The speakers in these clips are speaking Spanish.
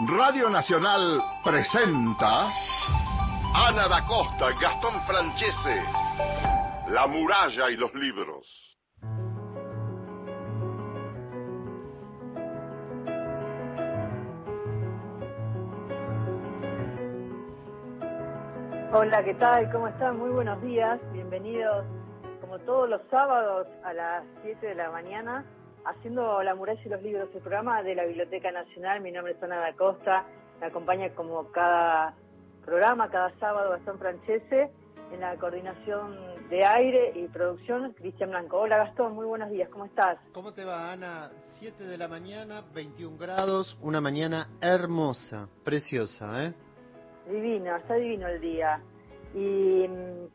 Radio Nacional presenta Ana da Costa, Gastón Francese, La muralla y los libros. Hola, ¿qué tal? ¿Cómo están? Muy buenos días. Bienvenidos, como todos los sábados, a las 7 de la mañana, haciendo La muralla y los libros, el programa de la Biblioteca Nacional. Mi nombre es Ana da Costa. Me acompaña como cada programa, cada sábado, Gastón Francese. En la coordinación de aire y producción, Cristian Blanco. Hola, Gastón. Muy buenos días. ¿Cómo estás? ¿Cómo te va, Ana? 7 de la mañana, 21 grados, una mañana hermosa, preciosa, ¿eh? Divino, está divino el día. Y mm,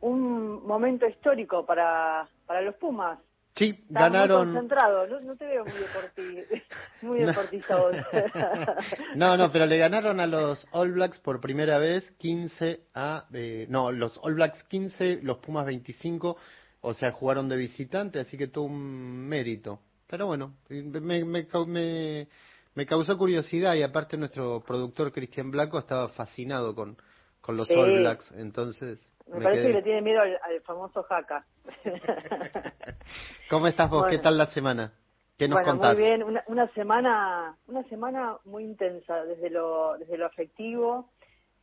un momento histórico para, para los Pumas. Sí, ganaron. muy concentrado, no, no te veo muy, deporti muy deportista vos. no, no, pero le ganaron a los All Blacks por primera vez 15 a. eh, no, los All Blacks 15, los Pumas 25, o sea, jugaron de visitante, así que todo un mérito. Pero bueno, me, me, me, me causó curiosidad y aparte nuestro productor Cristian Blanco estaba fascinado con, con los Sí. All Blacks, entonces. Me me parece quedé. que le tiene miedo al, al famoso jaca. ¿Cómo estás vos? ¿Qué tal la semana? ¿Qué nos bueno, contás? muy bien, una, una semana, una semana muy intensa desde lo, desde lo afectivo.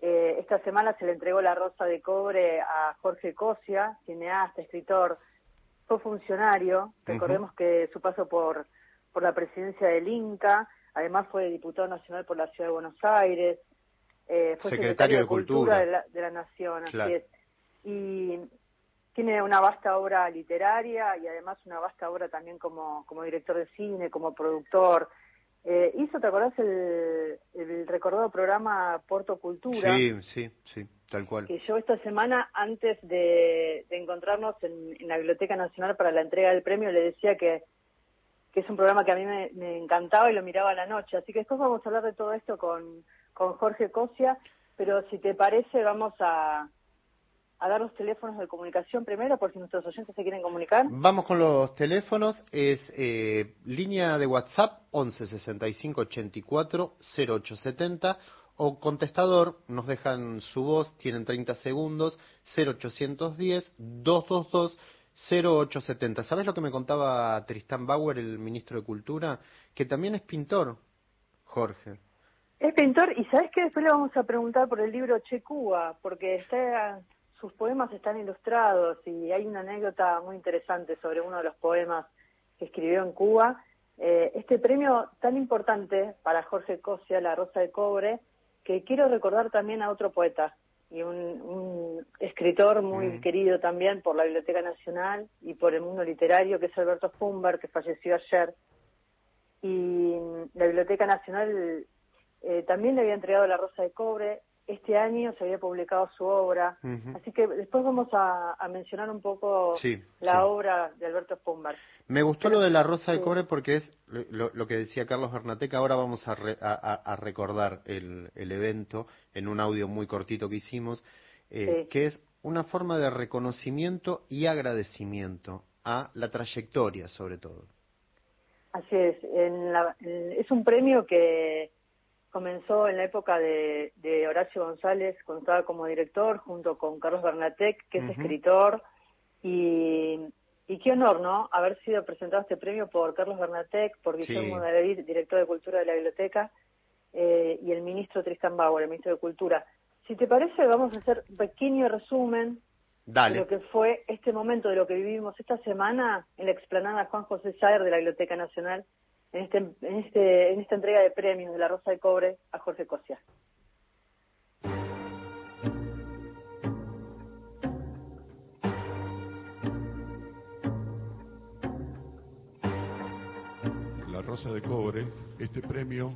Eh, esta semana se le entregó la rosa de cobre a Jorge Cosia, cineasta, escritor, fue funcionario. Recordemos que su paso por, por la presidencia del Inca, además fue diputado nacional por la Ciudad de Buenos Aires, eh, fue Secretario de Cultura. de la, de la Nación, así es. Y tiene una vasta obra literaria y además una vasta obra también como, como director de cine, como productor. Eh, hizo, ¿te acordás el, el recordado programa Porto Cultura? Sí, sí, sí, tal cual. Que yo esta semana, antes de, de encontrarnos en, en la Biblioteca Nacional para la entrega del premio, le decía que, que es un programa que a mí me, me encantaba y lo miraba a la noche. Así que después vamos a hablar de todo esto con, con Jorge Cosia, pero si te parece vamos a, a dar los teléfonos de comunicación primero, por si nuestros oyentes se quieren comunicar. Vamos con los teléfonos. Es eh, línea de WhatsApp 11 65 84 0870 o contestador. Nos dejan su voz, tienen 30 segundos. 0810 222 0870. ¿Sabes lo que me contaba Tristán Bauer, el ministro de Cultura? Que también es pintor, Jorge. Es pintor y sabes que después le vamos a preguntar por el libro Che Cuba, porque está, sus poemas están ilustrados y hay una anécdota muy interesante sobre uno de los poemas que escribió en Cuba. Eh, este premio tan importante para Jorge Cosia, La Rosa de Cobre, que quiero recordar también a otro poeta y un, un escritor muy Mm. querido también por la Biblioteca Nacional y por el mundo literario, que es Alberto Fumber, que falleció ayer. Y la Biblioteca Nacional eh, también le había entregado la Rosa de Cobre. Este año se había publicado su obra. Así que después vamos a, a mencionar un poco Sí, la sí. obra de Alberto Fumber. Me gustó lo de la rosa de Sí. cobre porque es lo, lo que decía Carlos Bernatec. Ahora vamos a, re- a- recordar el, el evento en un audio muy cortito que hicimos, eh, que es una forma de reconocimiento y agradecimiento a la trayectoria, sobre todo. Así es. En la- en- es un premio que comenzó en la época de, de Horacio González, cuando estaba como director, junto con Carlos Bernatec, que es escritor. Y, y qué honor, ¿no? Haber sido presentado este premio por Carlos Bernatec, por Sí. Guillermo David, director de Cultura de la Biblioteca, eh, y el ministro Tristan Bauer, el ministro de Cultura. Si te parece, vamos a hacer un pequeño resumen de lo que fue este momento, de lo que vivimos esta semana en la explanada Juan José Saer de la Biblioteca Nacional, en, este, en, este, en esta entrega de premios de la Rosa de Cobre a Jorge Cosia. La Rosa de Cobre, este premio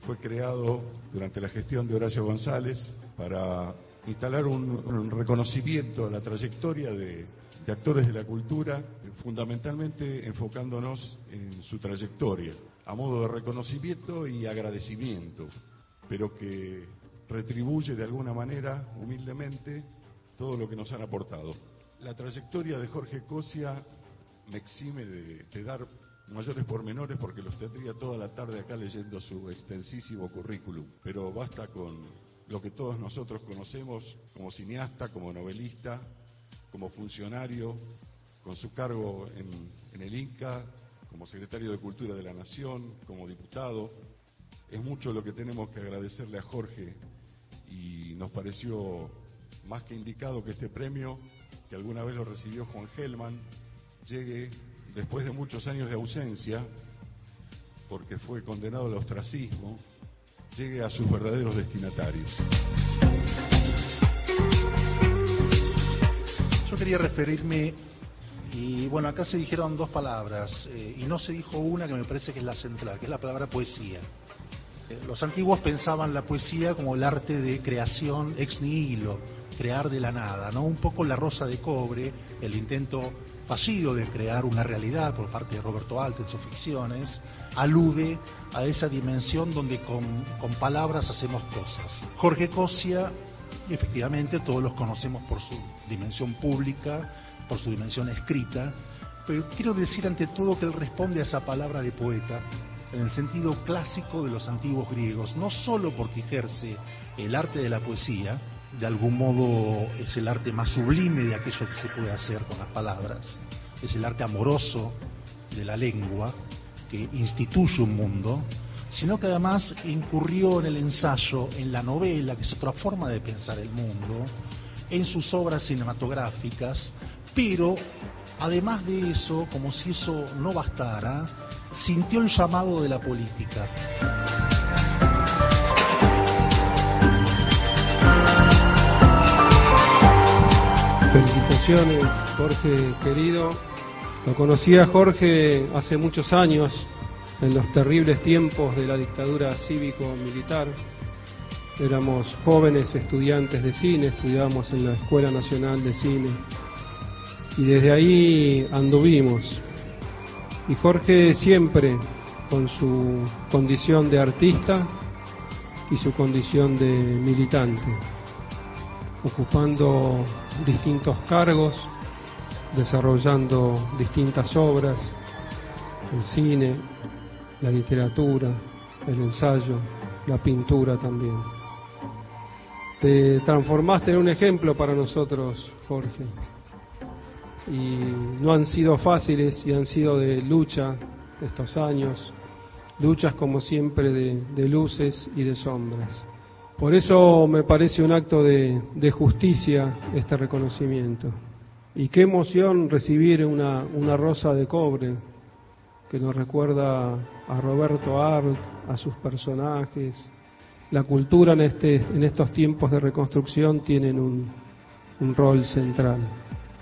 fue creado durante la gestión de Horacio González para instalar un, un reconocimiento a la trayectoria de, de actores de la cultura, fundamentalmente enfocándonos en su trayectoria, a modo de reconocimiento y agradecimiento, pero que retribuye de alguna manera, humildemente, todo lo que nos han aportado. La trayectoria de Jorge Cosia me exime de, de dar mayores pormenores porque los tendría toda la tarde acá leyendo su extensísimo currículum, pero basta con lo que todos nosotros conocemos como cineasta, como novelista, como funcionario, con su cargo en, el INCA, como secretario de Cultura de la Nación, como diputado. Es mucho lo que tenemos que agradecerle a Jorge y nos pareció más que indicado que este premio, que alguna vez lo recibió Juan Gelman, llegue después de muchos años de ausencia, porque fue condenado al ostracismo, llegue a sus verdaderos destinatarios. Quería referirme, y bueno, acá se dijeron dos palabras, eh, y no se dijo una que me parece que es la central, que es la palabra poesía. Eh, los antiguos pensaban la poesía como el arte de creación ex nihilo, crear de la nada, ¿no? Un poco la rosa de cobre, el intento fallido de crear una realidad por parte de Roberto Alt en sus ficciones, alude a esa dimensión donde con, con palabras hacemos cosas. Jorge Cosia, efectivamente, todos los conocemos por su dimensión pública, por su dimensión escrita, pero quiero decir ante todo que él responde a esa palabra de poeta en el sentido clásico de los antiguos griegos, no solo porque ejerce el arte de la poesía, de algún modo es el arte más sublime de aquello que se puede hacer con las palabras, es el arte amoroso de la lengua que instituye un mundo, sino que además incurrió en el ensayo, en la novela, que es otra forma de pensar el mundo, en sus obras cinematográficas, pero además de eso, como si eso no bastara, sintió el llamado de la política. Felicitaciones, Jorge querido. Lo conocí a Jorge hace muchos años, en los terribles tiempos de la dictadura cívico-militar. Éramos jóvenes estudiantes de cine, estudiábamos en la Escuela Nacional de Cine. Y desde ahí anduvimos. Y Jorge siempre, con su condición de artista y su condición de militante, ocupando distintos cargos, desarrollando distintas obras, el cine, la literatura, el ensayo, la pintura también. Te transformaste en un ejemplo para nosotros, Jorge. Y no han sido fáciles y han sido de lucha estos años, luchas como siempre de, luces y de sombras. Por eso me parece un acto de, justicia este reconocimiento. Y qué emoción recibir una rosa de cobre que nos recuerda a Roberto Art, a sus personajes. La cultura en, este, en estos tiempos de reconstrucción tienen un, un rol central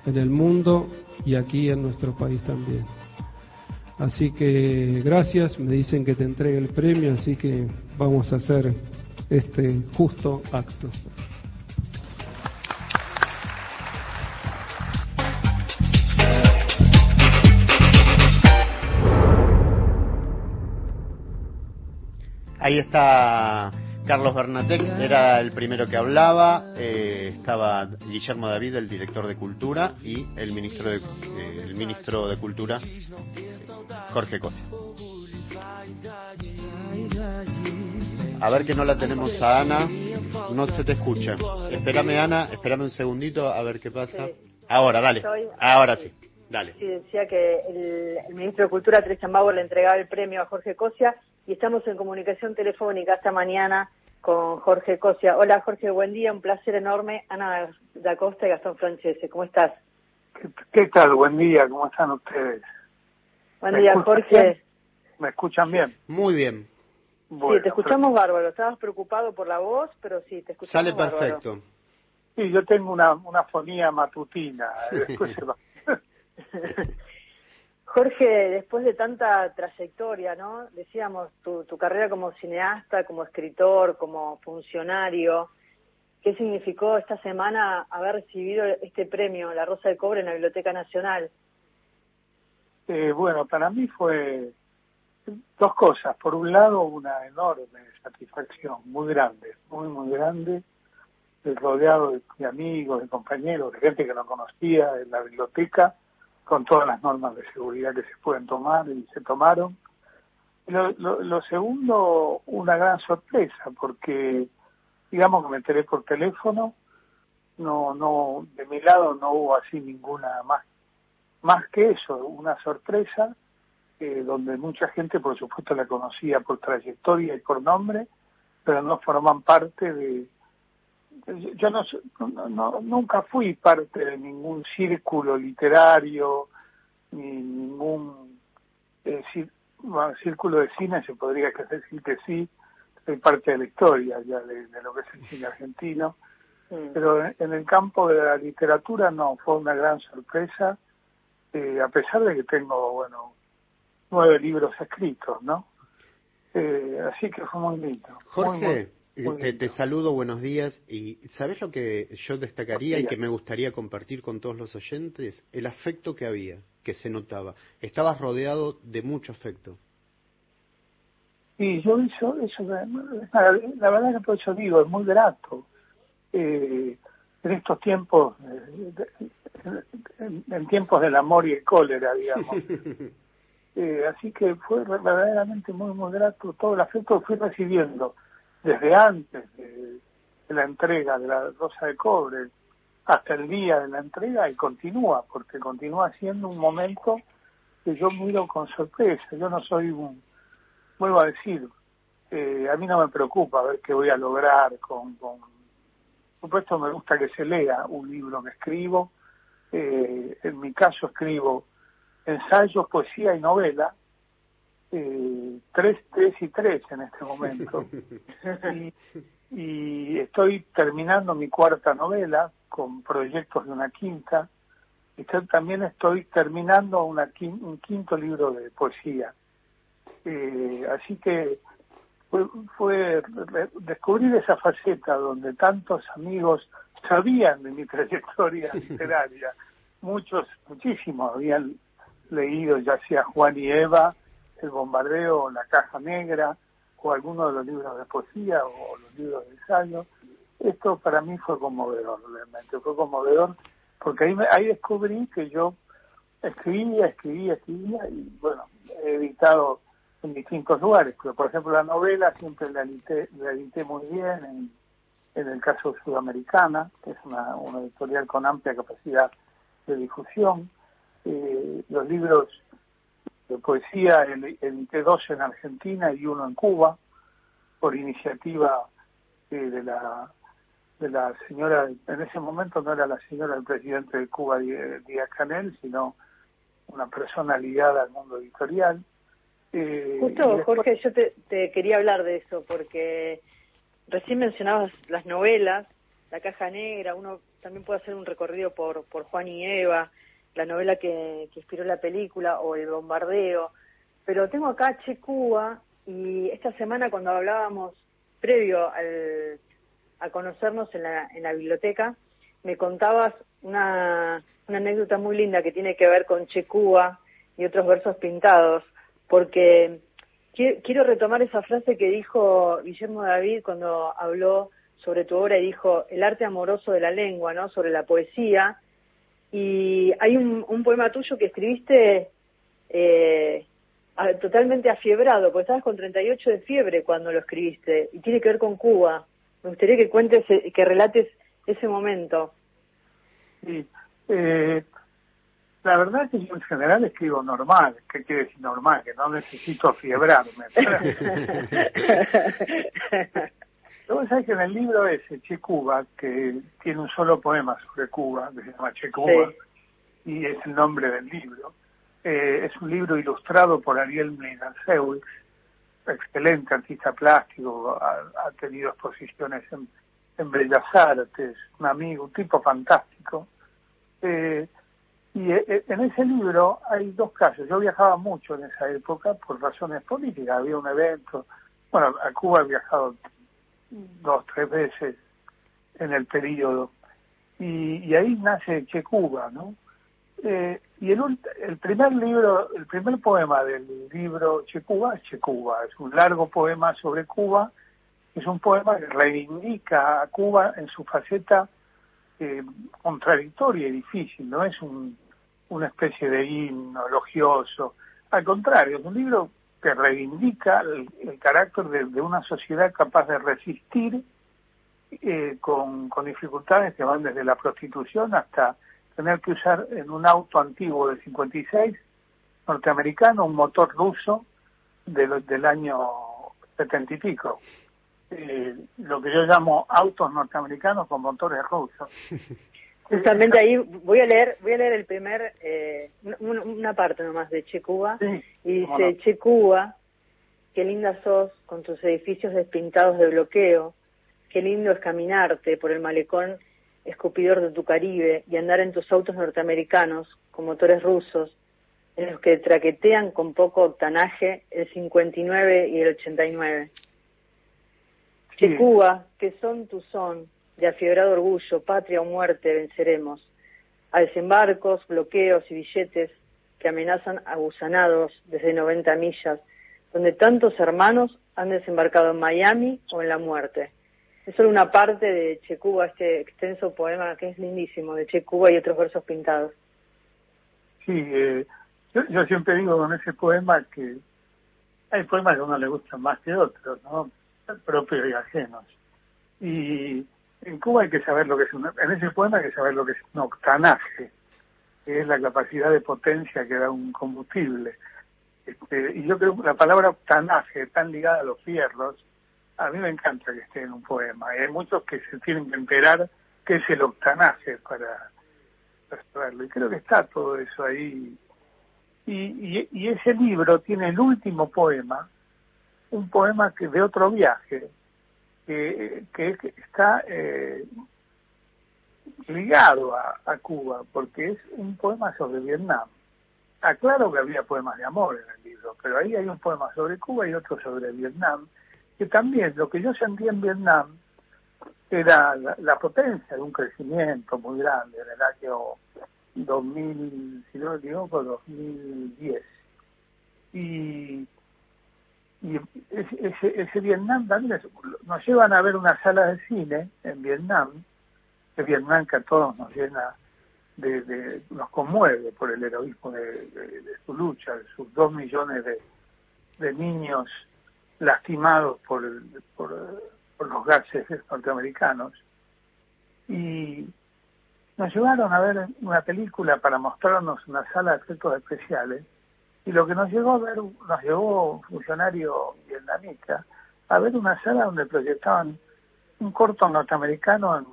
en el mundo y aquí en nuestro país también. Así que gracias, me dicen que te entregue el premio, así que vamos a hacer este justo acto. Ahí está Carlos Bernatec, era el primero que hablaba, eh, estaba Guillermo David, el director de Cultura, y el ministro de, eh, el ministro de Cultura, Jorge Cosia. A ver que no la tenemos a Ana, no se te escucha. Espérame Ana, espérame un segundito a ver qué pasa. Ahora, dale, ahora sí. Dale. Sí, decía que el, el ministro de Cultura, Tristan Bauer, le entregaba el premio a Jorge Cosia y estamos en comunicación telefónica esta mañana con Jorge Cosia. Hola Jorge, buen día, un placer enorme. Ana da Costa y Gastón Francese, ¿cómo estás? ¿Qué, qué tal? Buen día, ¿cómo están ustedes? Buen día, Jorge. Bien? ¿Me escuchan bien? Muy bien. Bueno, sí, te escuchamos pero... bárbaro. Estabas preocupado por la voz, pero sí, te escuchamos Sale bárbaro. perfecto. Sí, yo tengo una, una fonía matutina. Después se va. Jorge, después de tanta trayectoria, ¿no? Decíamos, tu, tu carrera como cineasta, como escritor, como funcionario, ¿qué significó esta semana haber recibido este premio, la Rosa de Cobre, en la Biblioteca Nacional? Eh, bueno, para mí fue dos cosas. Por un lado, una enorme satisfacción, muy grande, muy, muy grande, rodeado de, de amigos, de compañeros, de gente que no conocía en la biblioteca, con todas las normas de seguridad que se pueden tomar y se tomaron. Lo, lo, segundo, una gran sorpresa, porque digamos que me enteré por teléfono, no, no, de mi lado no hubo así ninguna más, más que eso, una sorpresa, eh, donde mucha gente por supuesto la conocía por trayectoria y por nombre, pero no forman parte de, yo no, no, nunca fui parte de ningún círculo literario ni ningún eh, círculo de cine se podría decir que sí soy parte de la historia ya de, lo que es el cine argentino mm. pero en, el campo de la literatura no fue una gran sorpresa eh, a pesar de que tengo bueno nueve libros escritos no eh, así que fue muy lindo Jorge te, saludo, buenos días. Y ¿sabes lo que yo destacaría y que me gustaría compartir con todos los oyentes? El afecto que había, que se notaba. Estabas rodeado de mucho afecto. Sí, yo eso, eso la, verdad que por eso digo, es muy grato. Eh, en estos tiempos, eh, en, tiempos del amor y el cólera, digamos. Eh, así que fue verdaderamente muy, muy grato todo el afecto que fui recibiendo desde antes de, la entrega de la Rosa de Cobre hasta el día de la entrega y continúa, porque continúa siendo un momento que yo miro con sorpresa. Yo no soy un, vuelvo a decir, eh, a mí no me preocupa ver qué voy a lograr con, con por supuesto me gusta que se lea un libro que escribo, eh, en mi caso escribo ensayos, poesía y novela, eh, tres, tres y tres en este momento. y, estoy terminando mi cuarta novela con proyectos de una quinta. Y también estoy terminando una, un quinto libro de poesía. Eh, así que fue, fue descubrir esa faceta donde tantos amigos sabían de mi trayectoria literaria. Muchos, muchísimos habían leído ya sea Juan y Eva, el bombardeo, la caja negra, o alguno de los libros de poesía o los libros de ensayo. Esto para mí fue conmovedor, realmente, fue conmovedor, porque ahí, ahí descubrí que yo escribía, escribía, escribía, y bueno, he editado en distintos lugares, pero por ejemplo la novela siempre la edité, la edité muy bien en, en el caso Sudamericana, que es una, una editorial con amplia capacidad de difusión. Eh, los libros de poesía, edité dos en Argentina y uno en Cuba, por iniciativa eh, de la de la señora, en ese momento no era la señora del presidente de Cuba, Díaz Canel, sino una persona ligada al mundo editorial. Eh, Justo, Jorge, yo te, te quería hablar de eso, porque recién mencionabas las novelas, La Caja Negra, uno también puede hacer un recorrido por, por Juan y Eva, la novela que, inspiró la película o El bombardeo. Pero tengo acá Che Cuba y esta semana cuando hablábamos previo al, a conocernos en la, en la biblioteca, me contabas una, una anécdota muy linda que tiene que ver con Che Cuba y otros versos pintados, porque quiero retomar esa frase que dijo Guillermo David cuando habló sobre tu obra y dijo el arte amoroso de la lengua, ¿no? Sobre la poesía y hay un, poema tuyo que escribiste eh, totalmente afiebrado, porque estabas con 38 de fiebre cuando lo escribiste, y tiene que ver con Cuba. Me gustaría que cuentes, eh, que relates ese momento. Sí, eh, la verdad es que yo en general escribo normal. ¿Qué quiere decir normal? Que no necesito afiebrarme. Luego sabes que en el libro ese, Che Cuba, que tiene un solo poema sobre Cuba, que se llama Che Cuba, y es el nombre del libro, eh, es un libro ilustrado por Ariel Mlinasewicz, excelente artista plástico, ha, tenido exposiciones en, Bellas Artes, un amigo, un tipo fantástico. Eh, y eh, en ese libro hay dos casos. Yo viajaba mucho en esa época por razones políticas. Había un evento. Bueno, a Cuba he viajado dos, tres veces en el periodo. Y, ahí nace Che Cuba, ¿no? Eh, y el, el primer libro, el primer poema del libro Che Cuba es Che Cuba, es un largo poema sobre Cuba, es un poema que reivindica a Cuba en su faceta eh, contradictoria y difícil, no es un, una especie de himno elogioso. Al contrario, es un libro que reivindica el, carácter de, una sociedad capaz de resistir eh, con, dificultades que van desde la prostitución hasta tener que usar en un auto antiguo del 56 norteamericano un motor ruso de del año setenta y pico. Eh, lo que yo llamo autos norteamericanos con motores rusos. Justamente ahí voy a leer voy a leer el primer eh, una, parte nomás de Che Cuba. Y dice Che Cuba qué linda sos con tus edificios despintados de bloqueo qué lindo es caminarte por el malecón escupidor de tu Caribe y andar en tus autos norteamericanos con motores rusos en los que traquetean con poco octanaje el 59 y el 89 Che Cuba que son tu son de afiebrado orgullo, patria o muerte venceremos, a desembarcos, bloqueos y billetes que amenazan a gusanados desde 90 millas, donde tantos hermanos han desembarcado en Miami o en la muerte. Es solo una parte de Che Cuba, este extenso poema que es lindísimo, de Che Cuba y otros versos pintados. Sí, eh, yo, siempre digo con ese poema que hay poemas que a uno le gustan más que otros, ¿no? Propios y ajenos. Y en Cuba hay que saber lo que es un, en ese poema hay que saber lo que es un octanaje, que es la capacidad de potencia que da un combustible. Este, y yo creo que la palabra octanaje, tan ligada a los fierros, a mí me encanta que esté en un poema. hay muchos que se tienen que enterar qué es el octanaje para, saberlo. Y creo que está todo eso ahí. Y, y, ese libro tiene el último poema, un poema que de otro viaje, que, que está eh, ligado a, Cuba, porque es un poema sobre Vietnam. Aclaro que había poemas de amor en el libro, pero ahí hay un poema sobre Cuba y otro sobre Vietnam, que también lo que yo sentí en Vietnam era la, potencia de un crecimiento muy grande en el año 2000, si no me equivoco, 2010. Y y ese, ese, Vietnam también nos llevan a ver una sala de cine en Vietnam, que Vietnam que a todos nos llena de, nos conmueve por el heroísmo de, su lucha, de sus dos millones de, niños lastimados por, por, por los gases norteamericanos. Y nos llevaron a ver una película para mostrarnos una sala de efectos especiales y lo que nos llegó a ver, nos llevó un funcionario vietnamita a ver una sala donde proyectaban un corto norteamericano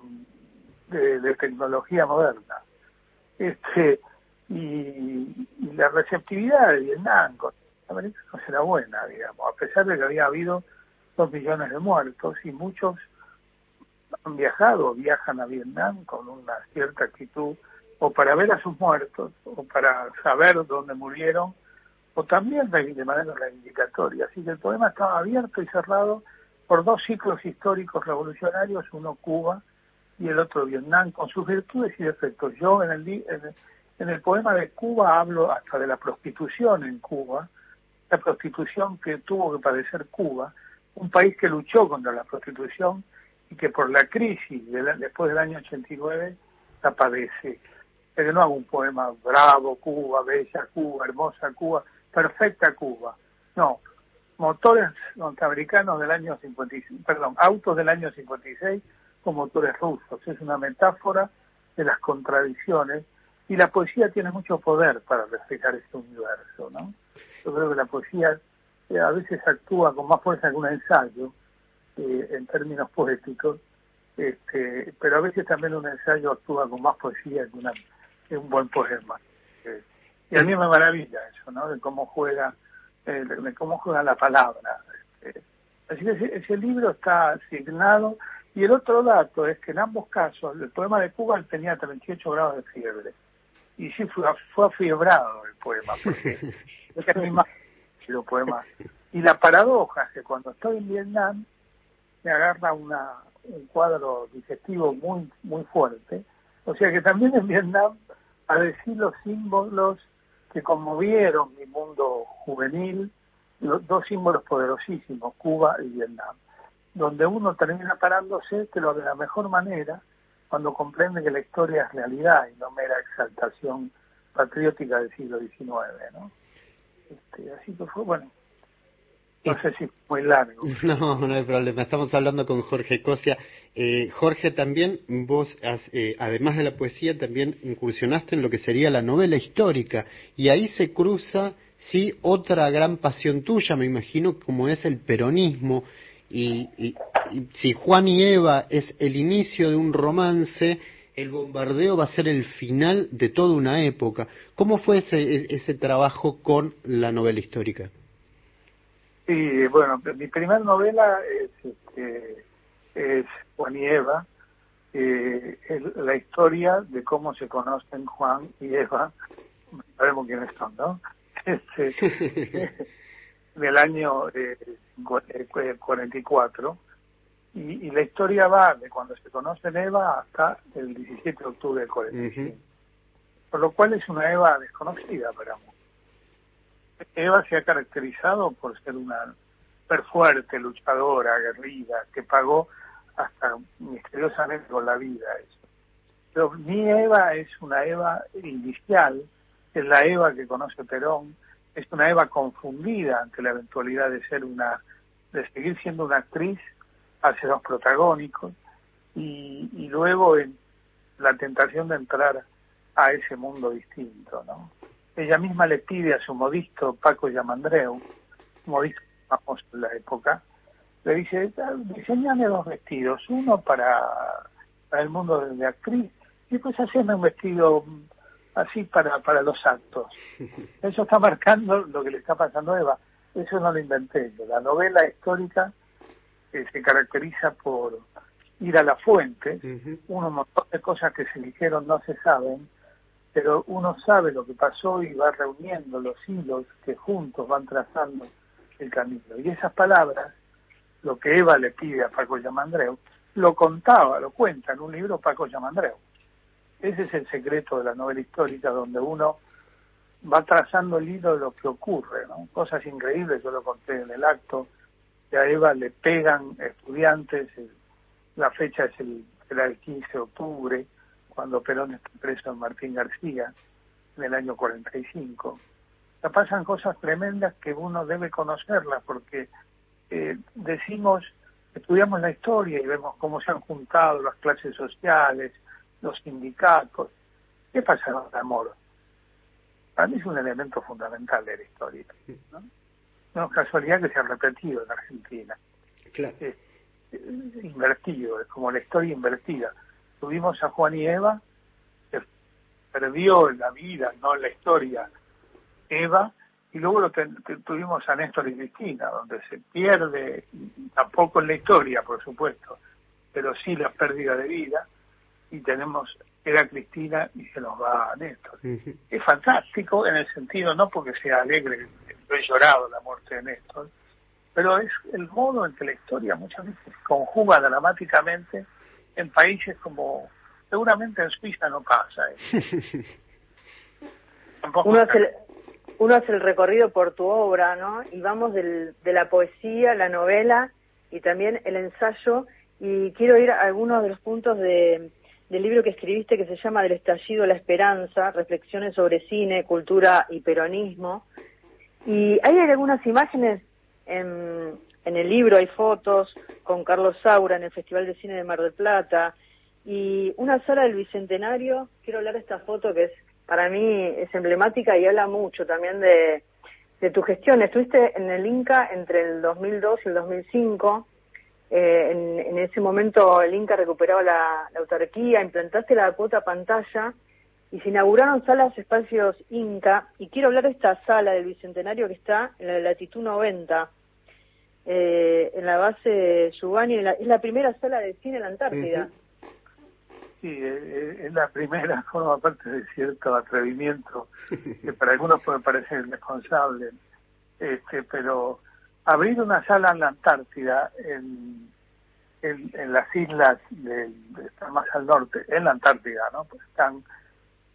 de, tecnología moderna. Este, y, la receptividad de Vietnam con los americanos era buena, digamos, a pesar de que había habido dos millones de muertos y muchos han viajado, viajan a Vietnam con una cierta actitud o para ver a sus muertos o para saber dónde murieron o también de manera reivindicatoria. Así que el poema estaba abierto y cerrado por dos ciclos históricos revolucionarios, uno Cuba y el otro Vietnam, con sus virtudes y defectos. Yo en el, en el, poema de Cuba hablo hasta de la prostitución en Cuba, la prostitución que tuvo que padecer Cuba, un país que luchó contra la prostitución y que por la crisis después del año 89 la padece. Pero no hago un poema bravo, Cuba, bella Cuba, hermosa Cuba, perfecta Cuba. No, motores norteamericanos del año 56, perdón, autos del año 56 con motores rusos. Es una metáfora de las contradicciones y la poesía tiene mucho poder para reflejar este universo, ¿no? Yo creo que la poesía eh, a veces actúa con más fuerza que un ensayo eh, en términos poéticos, este, pero a veces también un ensayo actúa con más poesía que, un buen poema. Y a mí me maravilla eso, ¿no? De cómo juega, eh, de cómo juega la palabra. Este. así que ese, libro está asignado. Y el otro dato es que en ambos casos, el poema de Cuba tenía 38 grados de fiebre. Y sí fue, fue afiebrado el poema, porque es el mismo poema. Y la paradoja es que cuando estoy en Vietnam, me agarra una, un cuadro digestivo muy, muy fuerte. O sea que también en Vietnam, a decir los símbolos que conmovieron mi mundo juvenil, los dos símbolos poderosísimos, Cuba y Vietnam, donde uno termina parándose, pero de la mejor manera, cuando comprende que la historia es realidad y no mera exaltación patriótica del siglo XIX, ¿no? Este, así que fue, bueno, no sé si fue largo. No, no hay problema. Estamos hablando con Jorge Cosia. Eh, Jorge, también vos, eh, además de la poesía, también incursionaste en lo que sería la novela histórica. Y ahí se cruza, sí, otra gran pasión tuya, me imagino, como es el peronismo. Y, y si Juan y Eva es el inicio de un romance, el bombardeo va a ser el final de toda una época. ¿Cómo fue ese, ese trabajo con la novela histórica? Sí, bueno, mi primera novela es, este, es Juan y Eva, eh, la historia de cómo se conocen Juan y Eva, sabemos quiénes son, ¿no? Este, del año eh, 44 y, y, la historia va de cuando se conocen Eva hasta el 17 de octubre del 45. Por lo cual es una Eva desconocida para muchos. Eva se ha caracterizado por ser una mujer fuerte, luchadora, aguerrida, que pagó hasta misteriosamente con la vida eso. Pero mi Eva es una Eva inicial, es la Eva que conoce Perón, es una Eva confundida ante la eventualidad de ser una, de seguir siendo una actriz hacia los protagónicos y, y luego en la tentación de entrar a ese mundo distinto, ¿no? Ella misma le pide a su modisto Paco Yamandreu, modisto famoso en la época, le dice, diseñame dos vestidos, uno para, para el mundo de, actriz y pues hacerme un vestido así para, para los actos. Eso está marcando lo que le está pasando a Eva. Eso no lo inventé yo. La novela histórica se caracteriza por ir a la fuente, un montón de cosas que se dijeron no se saben, pero uno sabe lo que pasó y va reuniendo los hilos que juntos van trazando el camino. Y esas palabras, lo que Eva le pide a Paco Yamandreu, lo contaba, lo cuenta en un libro Paco Yamandreu. Ese es el secreto de la novela histórica, donde uno va trazando el hilo de lo que ocurre, ¿no? Cosas increíbles, yo lo conté en el acto, que a Eva le pegan estudiantes, la fecha es el, el 15 de octubre, cuando Perón está preso en Martín García, en el año 45. O pasan cosas tremendas que uno debe conocerlas, porque eh, decimos, estudiamos la historia y vemos cómo se han juntado las clases sociales, los sindicatos. ¿Qué pasa con el amor? Para mí es un elemento fundamental de la historia. ¿no? No es casualidad que se ha repetido en Argentina. Claro. Invertido, es como la historia invertida. Tuvimos a Juan y Eva, que perdió en la vida, no en la historia, Eva, y luego lo tuvimos a Néstor y Cristina, donde se pierde, tampoco en la historia, por supuesto, pero sí la pérdida de vida, y tenemos era Cristina y se nos va a Néstor. Es fantástico en el sentido, no porque sea alegre, yo he llorado la muerte de Néstor, pero es el modo en que la historia muchas veces conjuga dramáticamente en países como seguramente en Suiza no pasa. ¿eh? uno, hace el, uno hace el recorrido por tu obra, ¿no? Y vamos del, de la poesía, la novela y también el ensayo. Y quiero ir a algunos de los puntos de, del libro que escribiste que se llama Del estallido a la esperanza, reflexiones sobre cine, cultura y peronismo. Y hay algunas imágenes en, en el libro, hay fotos con Carlos Saura en el Festival de Cine de Mar del Plata y una sala del Bicentenario. Quiero hablar de esta foto que es para mí es emblemática y habla mucho también de, tu gestión. Estuviste en el Inca entre el 2002 y el 2005 eh, en, en, ese momento el Inca recuperaba la, la, autarquía, implantaste la cuota pantalla y se inauguraron salas, espacios Inca. Y quiero hablar de esta sala del Bicentenario que está en la latitud 90, eh, en la base Yubani, es la primera sala de cine en la Antártida. Sí, eh, es la primera, forma parte de cierto atrevimiento que para algunos puede parecer irresponsable, este, pero abrir una sala en la Antártida, en, en, las islas de, están más al norte, en la Antártida, ¿no? Pues están,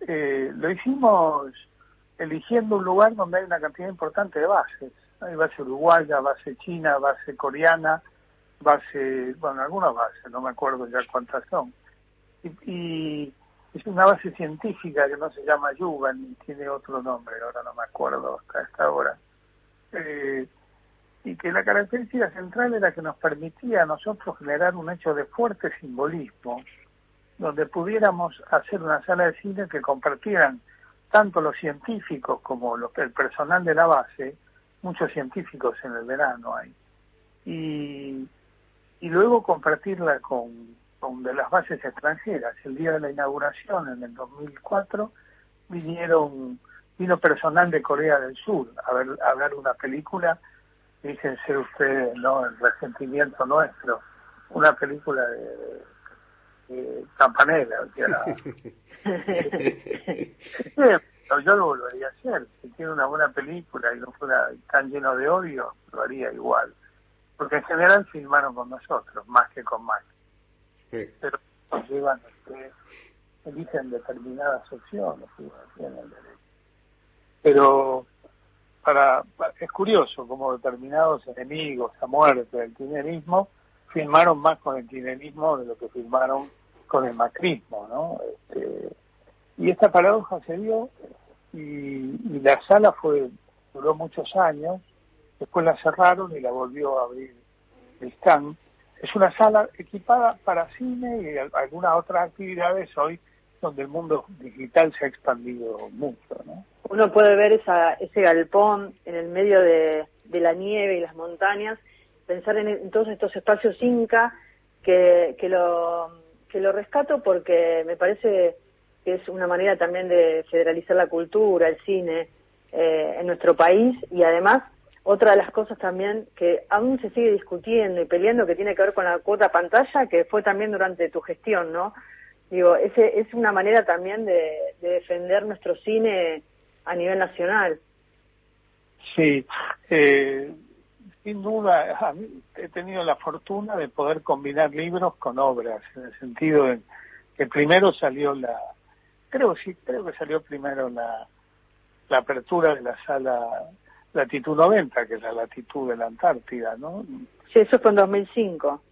eh, lo hicimos eligiendo un lugar donde hay una cantidad importante de bases. Hay base uruguaya, base china, base coreana, base, bueno, algunas bases, no me acuerdo ya cuántas son. Y, y, es una base científica que no se llama Yuga ni tiene otro nombre, ahora no me acuerdo hasta esta hora. Eh, y que la característica central era que nos permitía a nosotros generar un hecho de fuerte simbolismo, donde pudiéramos hacer una sala de cine que compartieran tanto los científicos como los, el personal de la base, muchos científicos en el verano hay, y, y luego compartirla con, con de las bases extranjeras. El día de la inauguración, en el 2004, vinieron vino personal de Corea del Sur a ver, a ver una película, fíjense ustedes, ¿no? El resentimiento nuestro, una película de, de Campanella, o sea, yo lo volvería a hacer. Si tiene una buena película y no fuera tan lleno de odio, lo haría igual. Porque en general filmaron con nosotros, más que con Max. Sí. Pero nos llevan, este, eligen determinadas opciones, y tienen el derecho. Pero para, pa- es curioso como determinados enemigos a muerte del kirchnerismo filmaron más con el kirchnerismo de lo que filmaron con el macrismo, ¿no? Este, y esta paradoja se dio y, la sala fue duró muchos años, después la cerraron y la volvió a abrir Tristán. Es una sala equipada para cine y al- algunas otras actividades hoy donde el mundo digital se ha expandido mucho, ¿no? Uno puede ver esa, ese galpón en el medio de, de la nieve y las montañas, pensar en, en todos estos espacios inca que, que lo que lo rescato porque me parece que es una manera también de federalizar la cultura, el cine eh, en nuestro país y además otra de las cosas también que aún se sigue discutiendo y peleando que tiene que ver con la cuota pantalla que fue también durante tu gestión, ¿no? Digo, ese es una manera también de, de defender nuestro cine a nivel nacional. Sí, eh, sin duda, he tenido la fortuna de poder combinar libros con obras, en el sentido de que primero salió la, creo sí, creo que salió primero la, la apertura de la sala latitud 90, que es la latitud de la Antártida, ¿no? Sí, eso fue en 2005.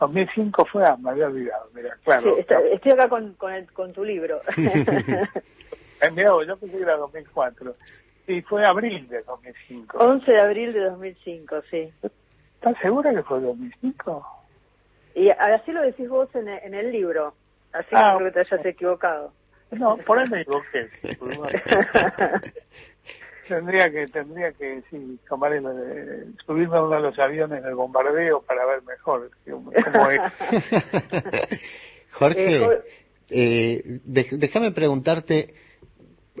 2005 fue, ah, me había olvidado, mira, claro. Sí, está- estoy acá con, con, el, con tu libro. Eh, vos, yo pensé que era 2004. Sí, fue abril de 2005. 11 de abril de 2005, sí. ¿Estás segura que fue 2005? Y así lo decís vos en el, en el libro, así que Ah, no creo que te hayas equivocado. No, por ahí me equivoqué. tendría que, tendría que, sí, tomar el, eh, subirme a uno de los aviones del bombardeo para ver mejor cómo es. Jorge, Eh, Jo- eh, déjame preguntarte,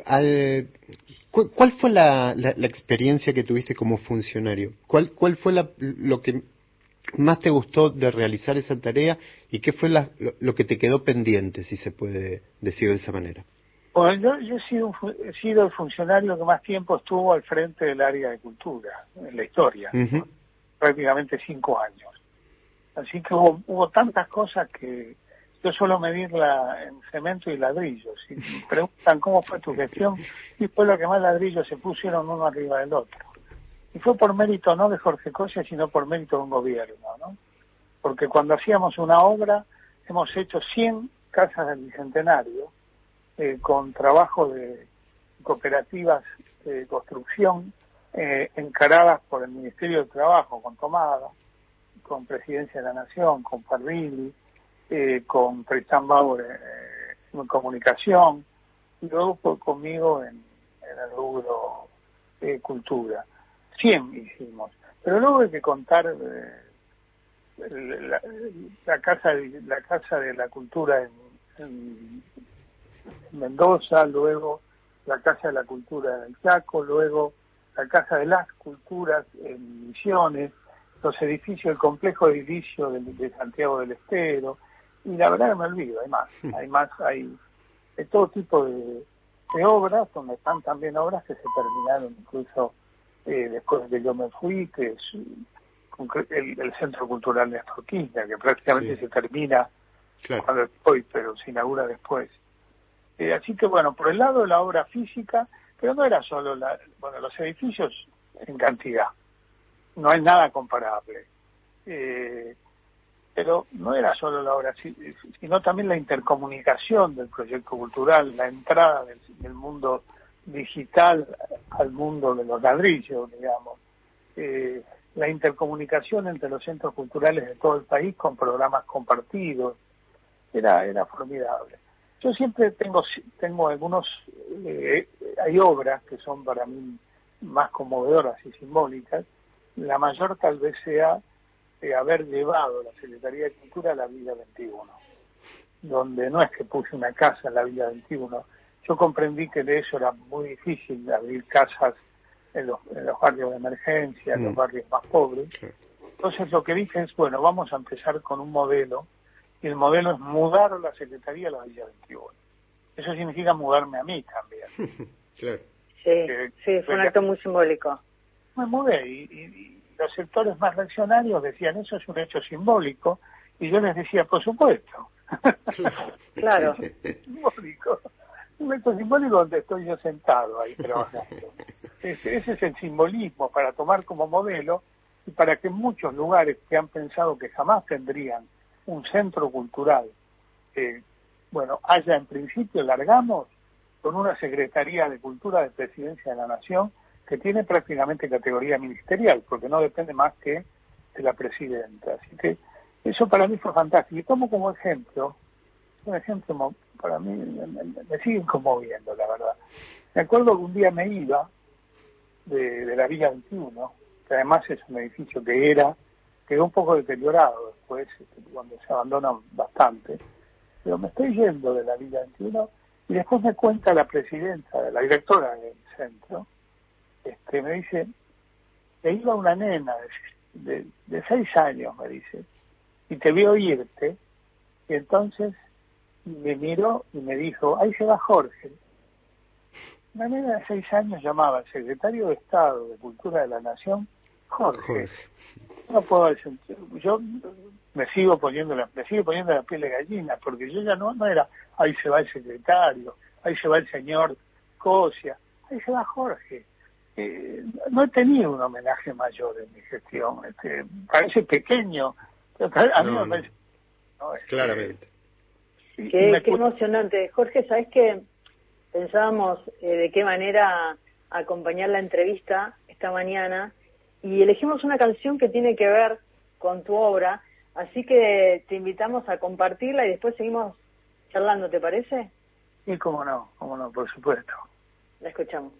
al, cu- ¿cuál fue la, la, la experiencia que tuviste como funcionario? ¿Cuál, cuál fue la- lo que más te gustó de realizar esa tarea y qué fue la- lo, lo que te quedó pendiente, si se puede decir de esa manera? Bueno, yo, yo he, sido un he sido el funcionario que más tiempo estuvo al frente del área de cultura en la historia, Ujú. prácticamente cinco años. Así que hubo, hubo tantas cosas que yo suelo medirla en cemento y ladrillos. Si me preguntan cómo fue tu gestión, y fue lo que más ladrillos se pusieron uno arriba del otro. Y fue por mérito no de Jorge Cosia, sino por mérito de un gobierno, ¿no? Porque cuando hacíamos una obra, hemos hecho 100 casas del Bicentenario, eh, con trabajo de cooperativas de construcción eh, encaradas por el Ministerio del Trabajo, con Tomada, con Presidencia de la Nación, con Parrilli, eh, con Tristan Bauer eh, en comunicación, y luego conmigo en, en el rubro eh, cultura. 100 hicimos, pero luego hay que contar eh, la, la casa de, la casa de la cultura en, en Mendoza, luego la Casa de la Cultura del Chaco, luego la Casa de las Culturas en Misiones, los edificios, el complejo edificio de, de Santiago del Estero, y la verdad que me olvido, hay más, hay más, hay de todo tipo de, de obras, donde están también obras que se terminaron incluso eh, después de que yo me fui, que es el, el Centro Cultural de Kirchner, que prácticamente Sí. se termina Claro. cuando estoy, pero se inaugura después. Eh, así que bueno, por el lado de la obra física, pero no era solo la, bueno, los edificios en cantidad, no hay nada comparable. Eh, eh, pero no era solo la obra, sino también la intercomunicación del proyecto cultural, la entrada del, mundo digital al mundo de los ladrillos, digamos, eh, la intercomunicación entre los centros culturales de todo el país con programas compartidos, era, era formidable. Yo siempre tengo, tengo algunos, eh, hay obras que son para mí más conmovedoras y simbólicas, la mayor tal vez sea eh, haber llevado la Secretaría de Cultura a la Villa 21, donde no es que puse una casa en la Villa 21, yo comprendí que de eso era muy difícil abrir casas en los, barrios de emergencia, en los mm. barrios más pobres. Entonces lo que dije es, bueno, vamos a empezar con un modelo, y el modelo es mudar la Secretaría a la Villa 21. Eso significa mudarme a mí también. Sí, sí, fue un acto muy simbólico. Me mudé y los sectores más reaccionarios decían eso es un hecho simbólico y yo les decía por supuesto claro simbólico un hecho simbólico donde estoy yo sentado ahí trabajando ese, ese es el simbolismo para tomar como modelo y para que muchos lugares que han pensado que jamás tendrían un centro cultural eh, bueno haya en principio largamos con una Secretaría de Cultura de Presidencia de la Nación que tiene prácticamente categoría ministerial, porque no depende más que de la presidenta. Así que eso para mí fue fantástico. Y tomo como ejemplo, un ejemplo para mí me, siguen conmoviendo, la verdad. Me acuerdo que un día me iba de, de la Villa 21, que además es un edificio que era, quedó un poco deteriorado después, este, cuando se abandona bastante, pero me estoy yendo de la Villa 21 y después me cuenta la presidenta, la directora del centro, este, me dice, te iba una nena de, de, seis años, me dice, y te vio irte, y entonces me miró y me dijo, ahí se va Jorge. Una nena de seis años llamaba al secretario de Estado de Cultura de la Nación Jorge. No puedo decir, yo me sigo poniendo la, me sigo poniendo la piel de gallina, porque yo ya no, no era, ahí se va el secretario, ahí se va el señor Cosia, ahí se va Jorge. Eh, no he tenido un homenaje mayor en mi gestión. Este, parece pequeño, a mí me parece... Este, claramente. Qué, emocionante. Jorge, ¿sabes que Pensábamos eh, de qué manera acompañar la entrevista esta mañana y elegimos una canción que tiene que ver con tu obra, así que te invitamos a compartirla y después seguimos charlando, ¿te parece? Sí, cómo no, cómo no, por supuesto. La escuchamos.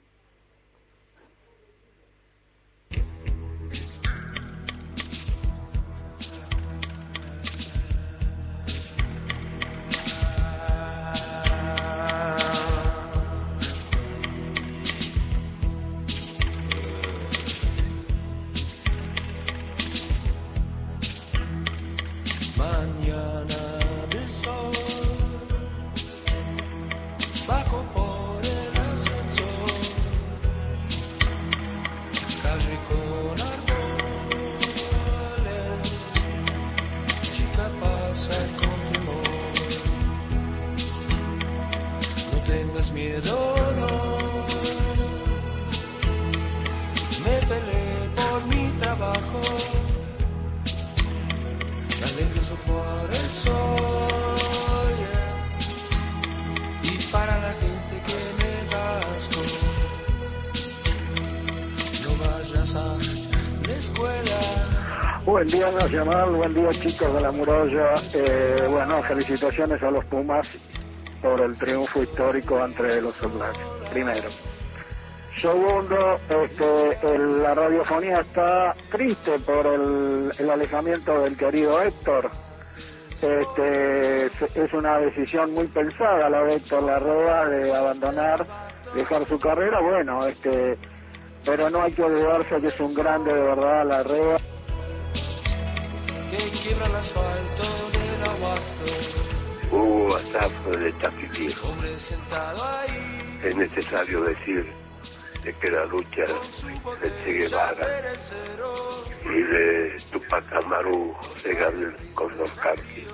Buen día chicos de la muralla. Eh, bueno, felicitaciones a los Pumas por el triunfo histórico entre los All primero. Segundo, este, la radiofonía está triste por el, alejamiento del querido Héctor. Este, es una decisión muy pensada la de Héctor Larrea de abandonar, dejar su carrera, bueno, este, pero no hay que olvidarse que es un grande de verdad Larrea que quiebra el asfalto del Asaf de Tafiti. Es necesario decir de que la lucha de Che Guevara y de Tupac Amaru, José Gabriel Condorcanqui,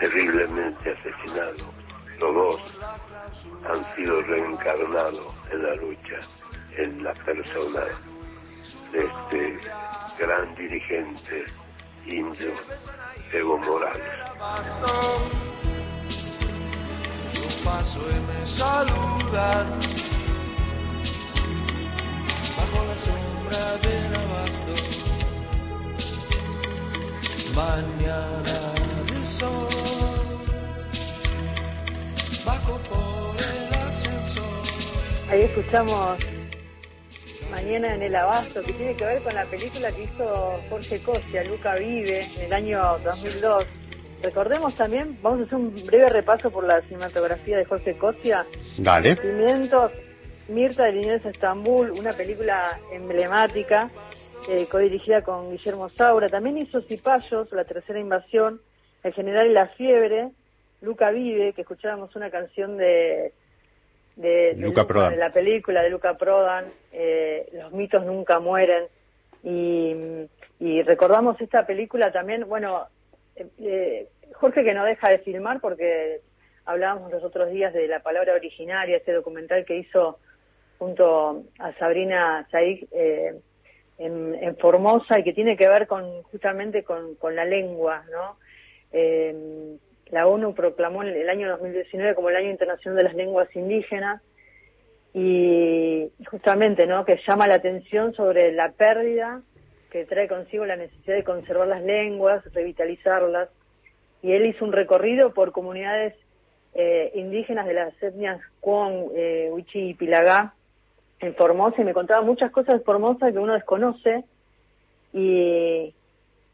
terriblemente asesinado. Los dos han sido reencarnados en la lucha, en la persona de este gran dirigente indio Evo Morales. Yo paso y me saludan bajo la sombra del abasto. Mañana de sol, bajo por el ascensor. Ahí escuchamos Mañana en el Abasto, que tiene que ver con la película que hizo Jorge Cosia, Luca Vive, en el año 2002. Recordemos también, vamos a hacer un breve repaso por la cinematografía de Jorge Cosia. Dale. Cimientos, Mirta de Liniers a Estambul, una película emblemática, eh, codirigida con Guillermo Saura. También hizo Cipayos, La Tercera Invasión, El General y la Fiebre, Luca Vive, que escuchábamos una canción de de, Luca Prodan. de la película de Luca Prodan, eh, Los mitos nunca mueren. Y, y recordamos esta película también, bueno, eh, eh, Jorge que no deja de filmar porque hablábamos los otros días de la palabra originaria, este documental que hizo junto a Sabrina Saig eh, en, en Formosa y que tiene que ver con justamente con, con la lengua, ¿no? Eh, la ONU proclamó el año 2019 como el Año Internacional de las Lenguas Indígenas y justamente, ¿no? Que llama la atención sobre la pérdida que trae consigo la necesidad de conservar las lenguas, revitalizarlas. Y él hizo un recorrido por comunidades eh, indígenas de las etnias Kwon, eh, y Pilagá en Formosa y me contaba muchas cosas de Formosa que uno desconoce y,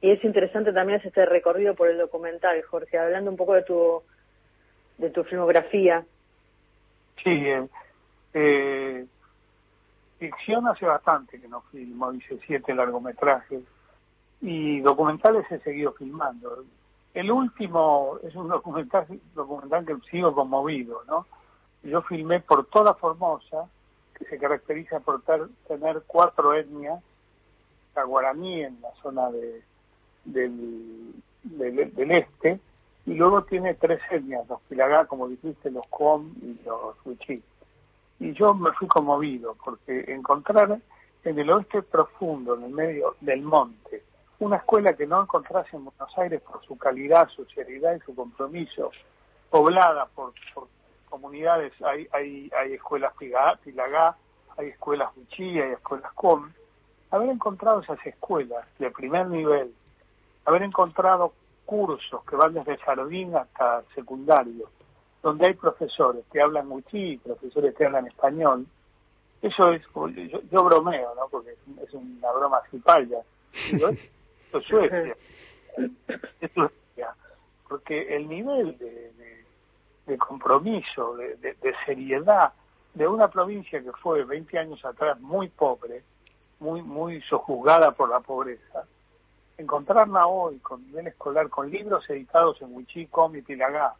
y es interesante también este recorrido por el documental, Jorge, hablando un poco de tu de tu filmografía. Sí, eh, eh, ficción hace bastante que no filmo, hice siete largometrajes y documentales he seguido filmando. El último es un documental, documental que sigo conmovido, ¿no? Yo filmé por toda Formosa, que se caracteriza por ter- tener cuatro etnias, la guaraní en la zona de, del, del, este, y luego tiene tres etnias, los Pilagá, como dijiste, los Com y los Huichí. Y yo me fui conmovido, porque encontrar en el oeste profundo, en el medio del monte, una escuela que no encontrás en Buenos Aires por su calidad, su seriedad y su compromiso, poblada por, por comunidades, hay, hay, hay escuelas Pilagá, hay escuelas Huichí, hay escuelas Com, haber encontrado esas escuelas de primer nivel, haber encontrado cursos que van desde jardín hasta secundario, donde hay profesores que hablan huichí, profesores que hablan español, eso es, yo, yo bromeo, ¿no? Porque es, un- es una broma. Digo, esto es Suecia. Es Suecia. Porque el nivel de, de- de compromiso, de, de- de seriedad de una provincia que fue 20 años atrás muy pobre, muy, muy sojuzgada por la pobreza, encontrarla hoy con nivel escolar, con libros editados en Huichí, Com y Pilagá,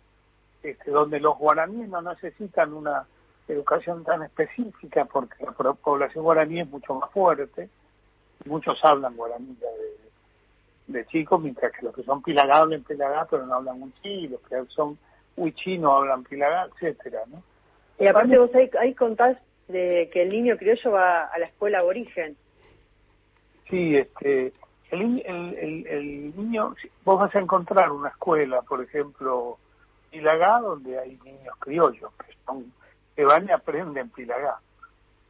este, donde los guaraníes no necesitan una educación tan específica porque la población guaraní es mucho más fuerte, muchos hablan guaraní de, de chicos, mientras que los que son Pilagá hablan Pilagá pero no hablan Huichí, y los que son Huichí no hablan Pilagá, etcétera, ¿no? Y aparte vos ahí, ahí contás de que el niño criollo va a la escuela aborigen. Sí, este, el, el, el, el niño, vos vas a encontrar una escuela, por ejemplo, Pilagá, donde hay niños criollos que son que van y aprenden Pilagá,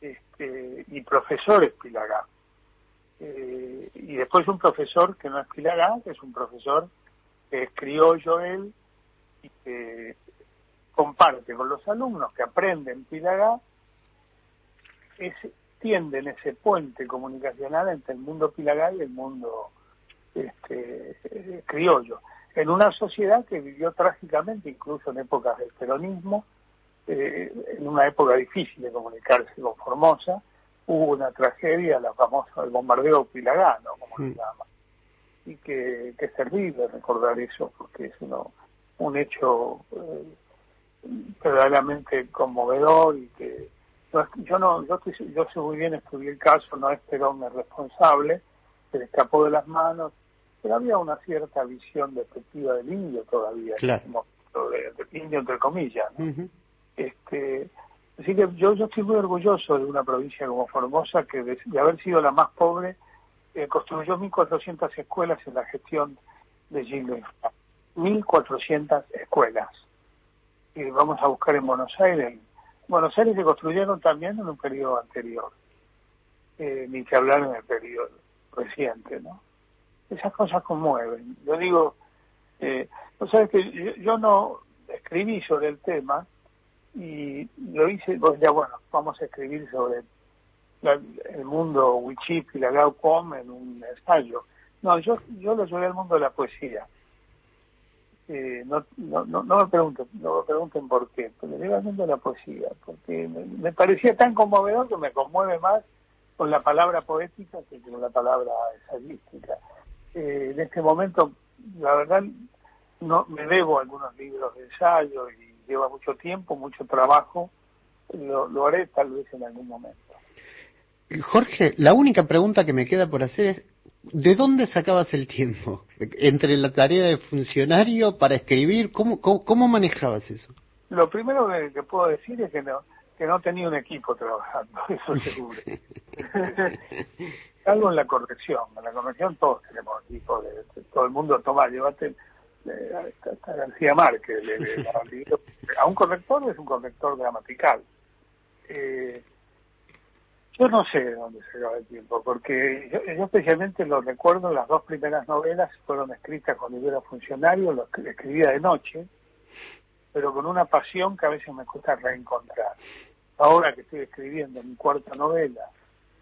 este, y profesores Pilagá. Eh, y después un profesor que no es Pilagá, que es un profesor que es criollo él, y que comparte con los alumnos que aprenden Pilagá tienden ese puente comunicacional entre el mundo pilagá y el mundo este, eh, criollo. En una sociedad que vivió trágicamente, incluso en épocas del peronismo, eh, en una época difícil de comunicarse con Formosa, hubo una tragedia, la famosa, el bombardeo pilagá, ¿no? Como se llama. Y que, que es terrible recordar eso, porque es uno, un hecho eh, verdaderamente conmovedor y que yo no yo estoy- yo sé muy bien estudié el caso no es Perón el responsable se le escapó de las manos pero había una cierta visión despectiva del indio todavía Claro. como de, de indio entre comillas ¿no? este así que yo yo estoy muy orgulloso de una provincia como Formosa que de, de haber sido la más pobre eh, construyó 1.400 escuelas en la gestión de Gilles 1.400 escuelas. Y vamos a buscar en Buenos Aires. Buenos Aires se construyeron también en un periodo anterior, eh, ni que hablar en el periodo reciente, ¿no? Esas cosas conmueven. Yo digo, eh, ¿no sabes que yo, yo no escribí sobre el tema y lo hice, pues ya bueno, vamos a escribir sobre la- el mundo Wichip y la Gaucom en un ensayo. No, yo, yo lo llevé al mundo de la poesía. Eh, no, no, no, no me pregunten, no me pregunten por qué, pero mundo de la poesía, porque me, parecía tan conmovedor que me conmueve más con la palabra poética que con la palabra ensayística. Eh, en este momento, la verdad, no me debo algunos libros de ensayo y lleva mucho tiempo, mucho trabajo. Lo haré tal vez en algún momento. Jorge, la única pregunta que me queda por hacer es, ¿de dónde sacabas el tiempo? Entre la tarea de funcionario para escribir, ¿cómo, cómo, cómo manejabas eso? Lo primero que, que puedo decir es que no, que no tenía un equipo trabajando, eso seguro. Algo en la corrección, en la corrección todos tenemos equipos, de, de- todo el mundo toma, llévate hasta- García Márquez, le- le- le- a un corrector es un corrector gramatical. Eh, yo no sé de dónde se acaba el tiempo, porque yo, especialmente lo recuerdo, las dos primeras novelas fueron escritas cuando yo era funcionario, lo escri- escribía de noche, pero con una pasión que a veces me cuesta reencontrar. Ahora que estoy escribiendo mi cuarta novela,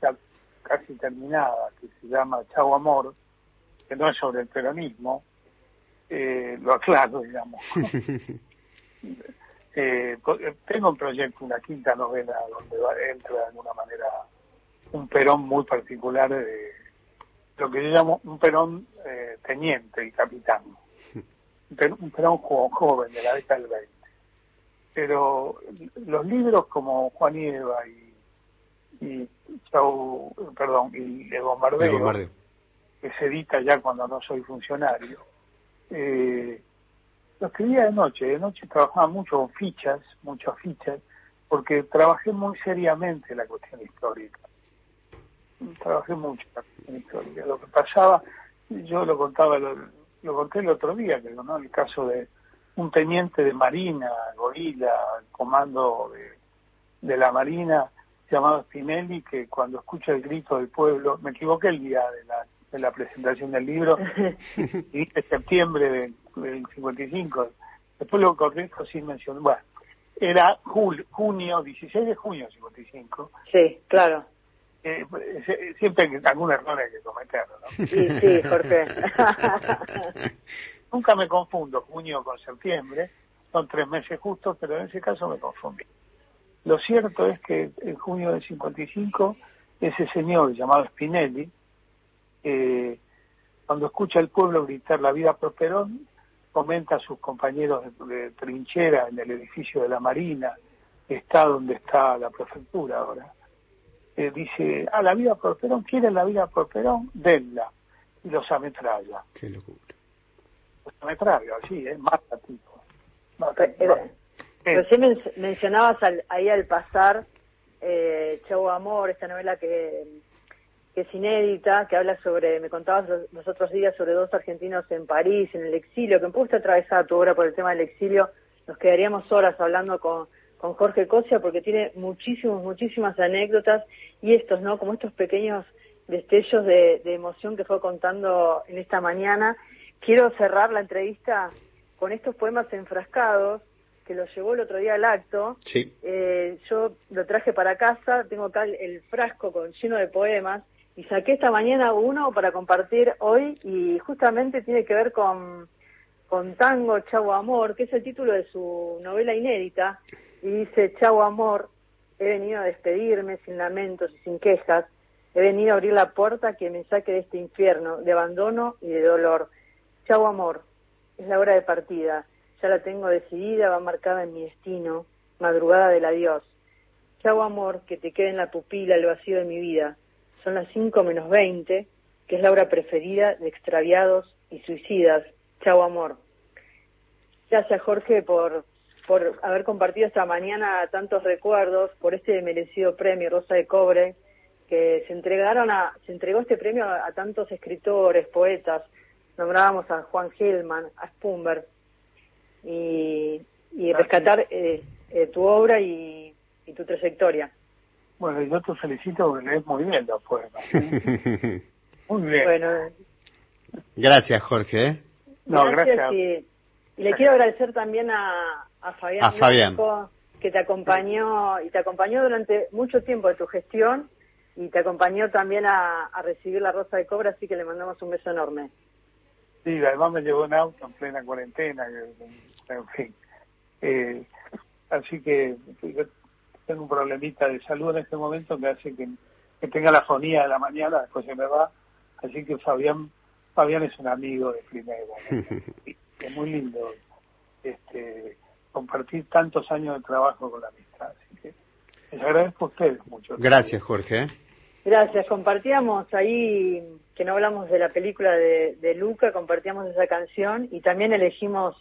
ya casi terminada, que se llama Chau Amor, que no es sobre el peronismo, eh, lo aclaro, digamos. Eh, eh, tengo un proyecto, una quinta novela, donde va- entra de alguna manera un perón muy particular de lo que yo llamo un perón eh, teniente y capitán. Un perón, un perón jo- joven de la década del 20. Pero los libros como Juan y Eva y, y Chau, perdón, y El Bombardeo, El bombardeo. que se edita ya cuando no soy funcionario, eh, lo escribía de noche, de noche trabajaba mucho con fichas, muchas fichas, porque trabajé muy seriamente la cuestión histórica. Trabajé mucho la cuestión histórica. Lo que pasaba, yo lo contaba, lo, lo conté el otro día, creo, ¿no? El caso de un teniente de Marina, Gorila, comando de, de la Marina, llamado Spinelli, que cuando escucha el grito del pueblo, me equivoqué el día de la, de la presentación del libro, y dice septiembre del, del 55, después lo corrijo sin mencionar, bueno, era jul- junio, 16 de junio del 55, Sí, claro. eh, siempre hay algún error hay que cometerlo, ¿no? Sí, sí, Jorge. Nunca me confundo junio con septiembre, son tres meses justos, pero en ese caso me confundí. Lo cierto es que en junio del 55, ese señor llamado Spinelli, eh, cuando escucha al pueblo gritar la vida por Perón, comenta a sus compañeros de, de trinchera en el edificio de la Marina, que está donde está la prefectura ahora. Eh, dice, ah, la vida por Perón, ¿quieren la vida por Perón? Denla. Y los ametralla. Qué locura. Los ametralla, sí, ¿eh? Mata tipo. Mata, Pero-. Recién men- mencionabas al- ahí al pasar eh, Chau Amor, esta novela que, que es inédita, que habla sobre, me contabas los, los otros días sobre dos argentinos en París, en el exilio, que un poco está atravesada tu obra por el tema del exilio. Nos quedaríamos horas hablando con, con Jorge Cosia porque tiene muchísimas, muchísimas anécdotas y estos, ¿no? Como estos pequeños destellos de, de emoción que fue contando en esta mañana. Quiero cerrar la entrevista con estos poemas enfrascados que los llevó el otro día al acto. Sí. Eh, yo lo traje para casa, tengo acá el frasco con lleno de poemas y saqué esta mañana uno para compartir hoy y justamente tiene que ver con, con Tango Chau Amor, que es el título de su novela inédita y dice Chau Amor, he venido a despedirme sin lamentos y sin quejas, he venido a abrir la puerta que me saque de este infierno de abandono y de dolor. Chau Amor, es la hora de partida, ya la tengo decidida, va marcada en mi destino, madrugada del adiós. Chau amor, que te quede en la pupila el vacío de mi vida. Son las 5 menos 20, que es la hora preferida de extraviados y suicidas. Chau amor. Gracias Jorge por, por haber compartido esta mañana tantos recuerdos, por este merecido premio Rosa de Cobre, que se entregaron a, se entregó este premio a, a tantos escritores, poetas, nombrábamos a Juan Gelman, a Spumber, y, y rescatar eh, eh, tu obra y, y tu trayectoria. Bueno, yo te felicito porque lees muy bien los poemas. Muy bien. Bueno, Gracias, Jorge. ¿eh? No, gracias. Y, y le quiero agradecer también a, a Fabián, A Fabián. Blanco, que te acompañó y te acompañó durante mucho tiempo de tu gestión y te acompañó también a, a recibir la Rosa de Cobra, así que le mandamos un beso enorme. Sí, además me llevó en auto en plena cuarentena, que- en fin. Eh, así que tengo un problemita de salud en este momento que hace que, que tenga la fonía de la mañana, después se me va. Así que Fabián Fabián es un amigo de primera. ¿no? Es muy lindo este, compartir tantos años de trabajo con la amistad. Así que les agradezco a ustedes mucho. Gracias, Jorge. ¿eh? Gracias, compartíamos ahí, que no hablamos de la película de, de Luca, compartíamos esa canción y también elegimos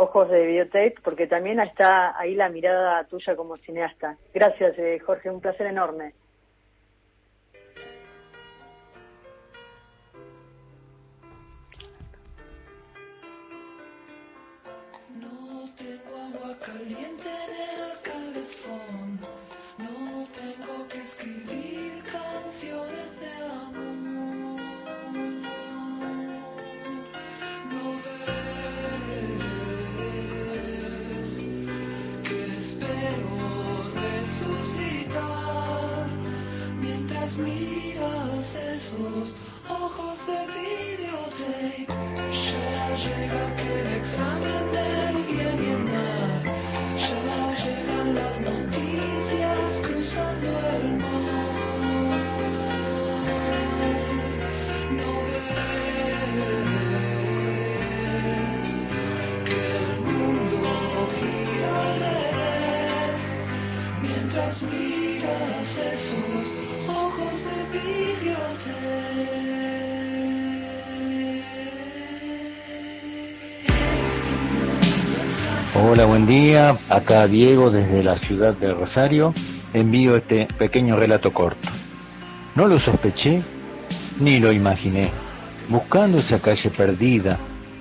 Ojos de Videotape porque también está ahí la mirada tuya como cineasta. Gracias, eh, Jorge, un placer enorme. No tengo agua caliente miras esos ojos de videotape. Ya llega aquel examen del bien y el mal. Ya llegan las noticias cruzando el mar. Hola, buen día. Acá Diego desde la ciudad de Rosario. Envío este pequeño relato corto. No lo sospeché ni lo imaginé. Buscando esa calle perdida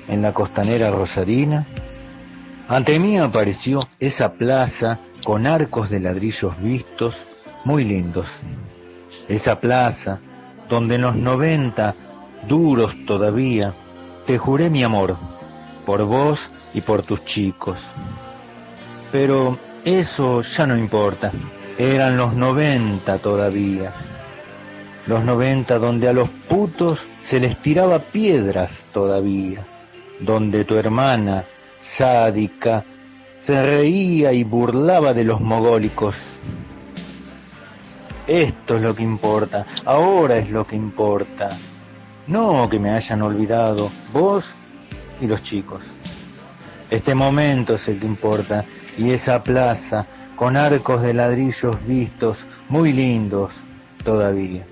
en la costanera rosarina, ante mí apareció esa plaza con arcos de ladrillos vistos muy lindos. Esa plaza donde en los 90, duros todavía, te juré mi amor por vos y por tus chicos. Pero eso ya no importa. Eran los 90 todavía. Los 90 donde a los putos se les tiraba piedras todavía. Donde tu hermana, sádica, se reía y burlaba de los mogólicos. Esto es lo que importa, ahora es lo que importa. No que me hayan olvidado vos y los chicos. Este momento es el que importa y esa plaza con arcos de ladrillos vistos muy lindos todavía.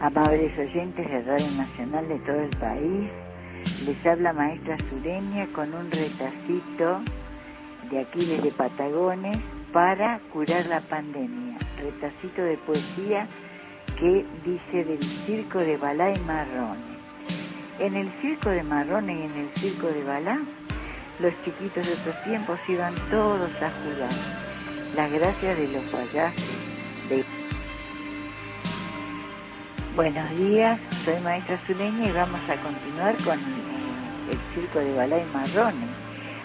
Amables oyentes de Radio Nacional de todo el país, les habla maestra Sureña con un retacito de aquí desde Patagones para curar la pandemia. Retacito de poesía que dice del circo de Balá y Marrone. En el circo de Marrone y en el circo de Balá, los chiquitos de otros tiempos iban todos a jugar. Las gracias de los payasos de Buenos días, soy maestra Zuleña y vamos a continuar con eh, el circo de Balá y Marrone.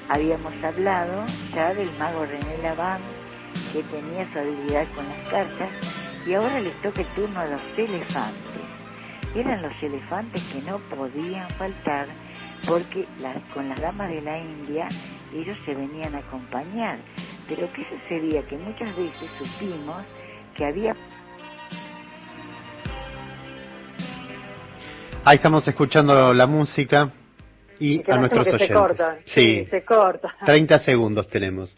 Habíamos hablado ya del mago René Laván, que tenía su habilidad con las cartas, y ahora les toca el turno a los elefantes. Eran los elefantes que no podían faltar porque las- con las damas de la India ellos se venían a acompañar. Pero ¿qué sucedía? Que muchas veces supimos que había Ahí estamos escuchando la música y a nuestros oyentes. se corta. Sí, se corta. 30 segundos tenemos.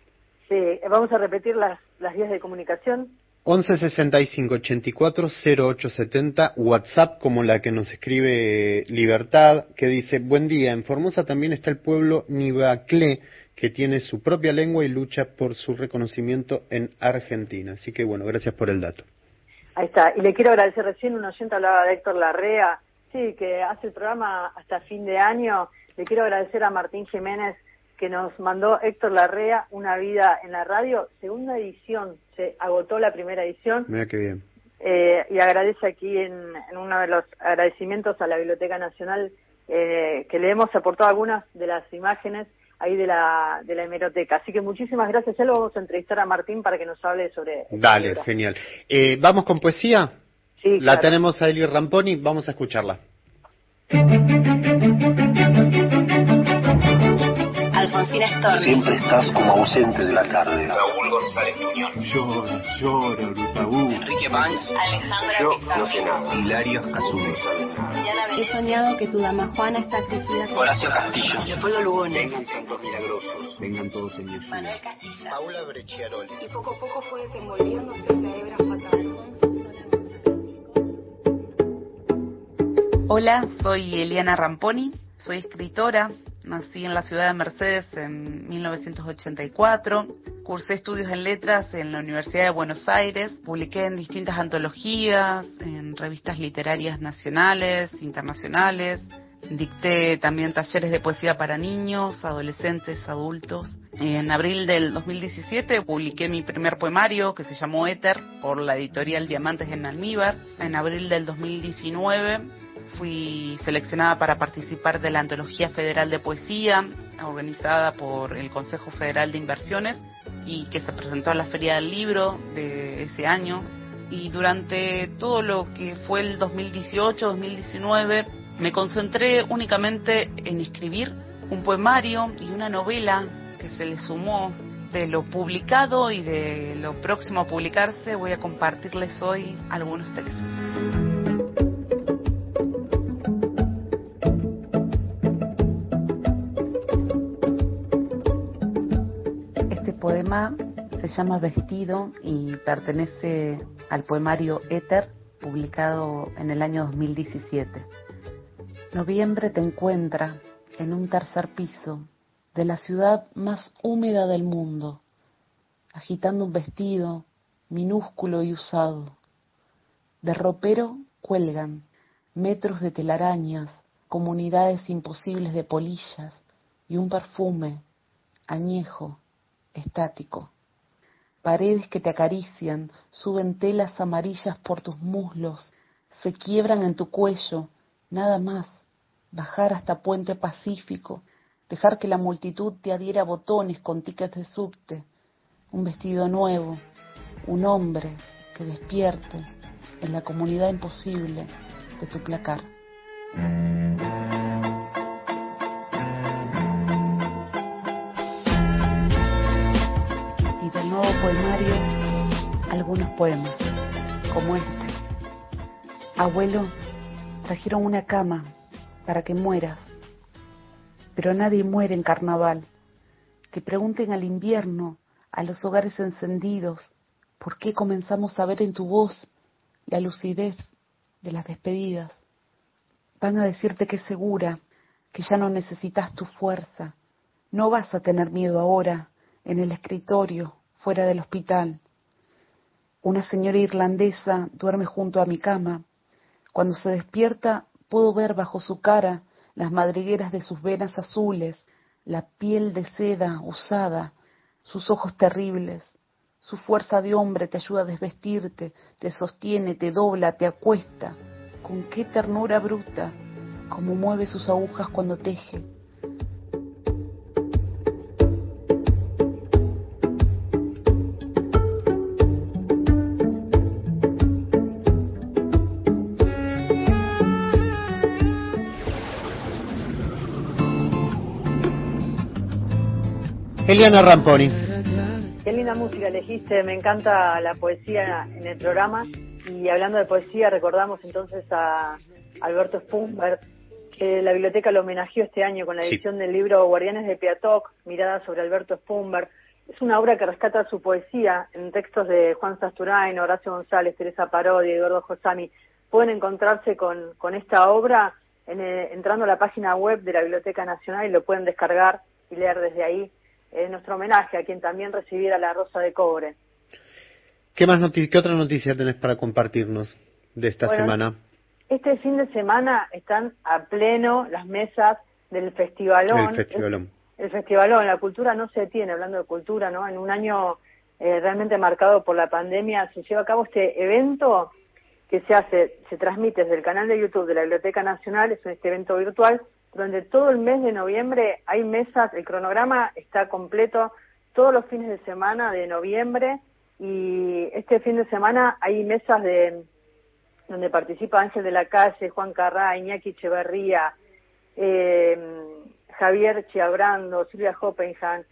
Sí, vamos a repetir las, las vías de comunicación. 11 65 84 0870 WhatsApp como la que nos escribe Libertad que dice buen día en Formosa también está el pueblo Nivaclé que tiene su propia lengua y lucha por su reconocimiento en Argentina. Así que bueno, gracias por el dato. Ahí está. Y le quiero agradecer recién, un oyente hablaba de Héctor Larrea, sí, que hace el programa hasta fin de año. Le quiero agradecer a Martín Jiménez que nos mandó Héctor Larrea, Una vida en la radio, segunda edición. Se agotó la primera edición. Mira qué bien. Eh, y agradece aquí en, en, uno de los agradecimientos a la Biblioteca Nacional eh, que le hemos aportado algunas de las imágenes ahí de la, de la hemeroteca. Así que muchísimas gracias. Ya lo vamos a entrevistar a Martín para que nos hable sobre... Dale, libro. genial. Eh, ¿Vamos con poesía? Sí, La claro. tenemos a Eli Ramponi, vamos a escucharla. Alfonsina Storni. Siempre estás como ausente de la tarde. Raúl González Muñoz. Llora, llora, Brutaú. Enrique Banks. Alejandra Yo Pizarro. no sé nada. Hilario Casume. He soñado que tu dama Juana está crecida. Horacio Castillo. Leopoldo Lugones. Vengan santos milagrosos. Vengan todos en Jesús. Manuel Castilla. Paula Brecciaroli. Y poco a poco fue desenvolviéndose esa hebra fatal. Hola, soy Eliana Ramponi, soy escritora, nací en la ciudad de Mercedes en 1984, cursé estudios en letras en la Universidad de Buenos Aires, publiqué en distintas antologías, en revistas literarias nacionales, internacionales, dicté también talleres de poesía para niños, adolescentes, adultos. En abril del 2017 publiqué mi primer poemario que se llamó Éter por la editorial Diamantes en Almíbar. En abril del 2019 fui seleccionada para participar de la Antología Federal de Poesía, organizada por el Consejo Federal de Inversiones y que se presentó en la Feria del Libro de ese año. Y durante todo lo que fue el 2018-2019 me concentré únicamente en escribir un poemario y una novela que se le sumó de lo publicado y de lo próximo a publicarse. Voy a compartirles hoy algunos textos. Poema se llama Vestido y pertenece al poemario Éter, publicado en el año 2017. Noviembre te encuentra en un tercer piso de la ciudad más húmeda del mundo, agitando un vestido minúsculo y usado. De ropero cuelgan metros de telarañas, comunidades imposibles de polillas y un perfume añejo, estático. Paredes que te acarician, suben telas amarillas por tus muslos, se quiebran en tu cuello, nada más. Bajar hasta Puente Pacífico, dejar que la multitud te adhiera botones con tickets de subte, un vestido nuevo, un hombre que despierte en la comunidad imposible de tu placar. Algunos poemas, como este. Abuelo, trajeron una cama para que mueras, pero nadie muere en carnaval. Que pregunten al invierno, a los hogares encendidos, por qué comenzamos a ver en tu voz la lucidez de las despedidas. Van a decirte que es segura, que ya no necesitas tu fuerza. No vas a tener miedo ahora en el escritorio, fuera del hospital. Una señora irlandesa duerme junto a mi cama. Cuando se despierta puedo ver bajo su cara las madrigueras de sus venas azules, la piel de seda usada, sus ojos terribles. Su fuerza de hombre te ayuda a desvestirte, te sostiene, te dobla, te acuesta. Con qué ternura bruta, como mueve sus agujas cuando teje. Eliana Ramponi. Qué linda música elegiste, me encanta la poesía en el programa y hablando de poesía recordamos entonces a Alberto Spumberg que la biblioteca lo homenajeó este año con la Sí. edición del libro Guardianes de Piatoc, mirada sobre Alberto Spumberg. Es una obra que rescata su poesía en textos de Juan Sasturain, Horacio González, Teresa Parodi, Eduardo Josami. Pueden encontrarse con, con esta obra en, eh, entrando a la página web de la Biblioteca Nacional y lo pueden descargar y leer desde ahí. Eh, nuestro homenaje a quien también recibiera la Rosa de Cobre. ¿Qué, más ¿Qué otra noticia tenés para compartirnos de esta Bueno, semana? Este fin de semana están a pleno las mesas del Festivalón. El festivalón. El Festivalón, la cultura no se detiene, hablando de cultura, ¿no? En un año eh, realmente marcado por la pandemia se lleva a cabo este evento que se hace, se transmite desde el canal de YouTube de la Biblioteca Nacional, es este evento virtual, donde todo el mes de noviembre hay mesas, el cronograma está completo todos los fines de semana de noviembre y este fin de semana hay mesas de donde participa Ángel de la Calle, Juan Carrá, Iñaki Echeverría, eh, Javier Chiabrando, Silvia Hoppenham.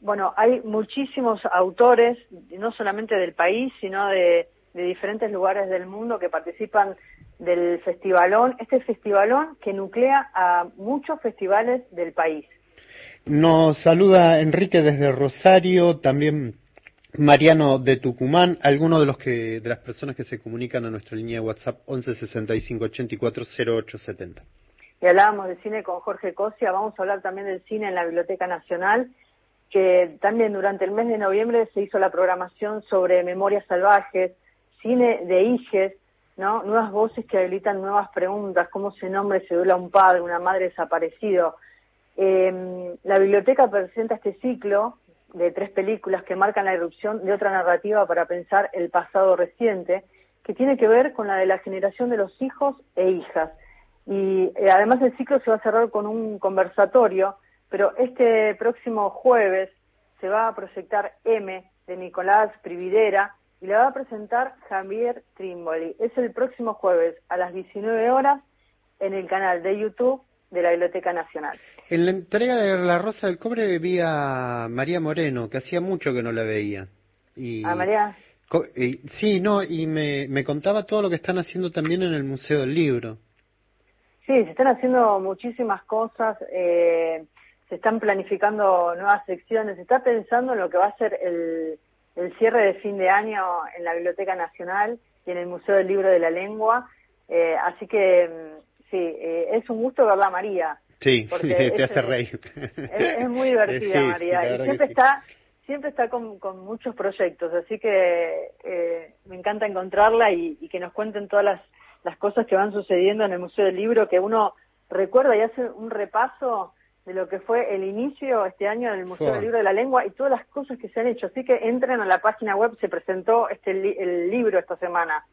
Bueno, hay muchísimos autores, no solamente del país, sino de diferentes lugares del mundo que participan del festivalón. Este festivalón que nuclea a muchos festivales del país. Nos saluda Enrique desde Rosario, también Mariano de Tucumán, algunos de los que de las personas que se comunican a nuestra línea de WhatsApp 11 65 84 08 70. Y hablábamos de cine con Jorge Cosia, vamos a hablar también del cine en la Biblioteca Nacional, que también durante el mes de noviembre se hizo la programación sobre memorias salvajes, cine de hijes, ¿no? Nuevas voces que habilitan nuevas preguntas, cómo se nombra y se duela un padre, una madre desaparecido. Eh, la biblioteca presenta este ciclo de tres películas que marcan la irrupción de otra narrativa para pensar el pasado reciente, que tiene que ver con la de la generación de los hijos e hijas. Y eh, además el ciclo se va a cerrar con un conversatorio, pero este próximo jueves se va a proyectar M de Nicolás Prividera y la va a presentar Javier Trimboli. Es el próximo jueves a las 19 horas en el canal de YouTube de la Biblioteca Nacional. En la entrega de La Rosa del Cobre vi a María Moreno, que hacía mucho que no la veía. Y, ¿A María? y- sí, no, y me, me contaba todo lo que están haciendo también en el Museo del Libro. Sí, se están haciendo muchísimas cosas, eh, se están planificando nuevas secciones, se está pensando en lo que va a ser el, el cierre de fin de año en la Biblioteca Nacional y en el Museo del Libro de la Lengua. Eh, así que mm, sí, eh, es un gusto verla María. Sí, Porque te es- hace reír. Es, es muy divertida Sí, María y siempre sí. está siempre está con, con muchos proyectos, así que eh, me encanta encontrarla y, y que nos cuenten todas las, las cosas que van sucediendo en el Museo del Libro, que uno recuerda y hace un repaso de lo que fue el inicio este año del Museo Fue. del Libro de la Lengua y todas las cosas que se han hecho. Así que entren a la página web, se presentó este li- el libro esta semana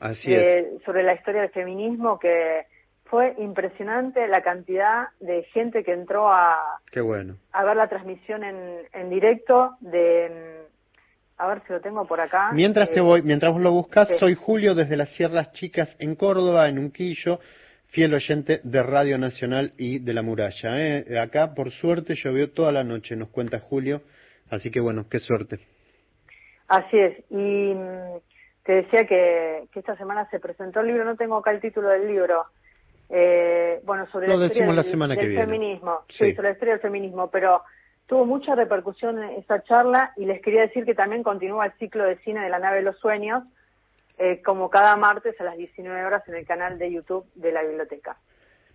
Así es. eh, sobre la historia del feminismo que fue impresionante la cantidad de gente que entró a, Qué bueno. a ver la transmisión en, en directo de a ver si lo tengo por acá Mientras te Eh, voy, mientras vos lo buscas, sí. soy Julio desde las Sierras Chicas en Córdoba, en Unquillo, fiel oyente de Radio Nacional y de la Muralla. ¿eh? Acá, por suerte, llovió toda la noche, nos cuenta Julio, así que bueno, qué suerte. así es y mm, te decía que, que esta semana se presentó el libro no tengo acá el título del libro eh, bueno sobre Lo la historia la del, del viene. feminismo Sí. sí sobre la historia del feminismo pero tuvo mucha repercusión esa charla y les quería decir que también continúa el ciclo de cine de la nave de los sueños eh, como cada martes a las 19 horas en el canal de YouTube de la biblioteca.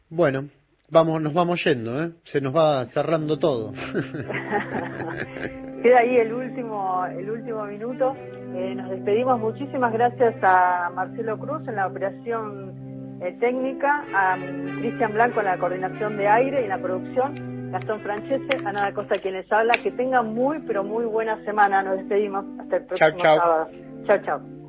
Bueno, vamos, nos vamos yendo, ¿eh? se nos va cerrando todo. Queda ahí el último, el último minuto. Eh, nos despedimos. Muchísimas gracias a Marcelo Cruz en la operación eh, técnica, a Cristian Blanco en la coordinación de aire y en la producción, Gastón Francese, Ana da Costa quien les habla. Que tengan muy, pero muy buena semana. Nos despedimos hasta el próximo chau. sábado. Chao, chao.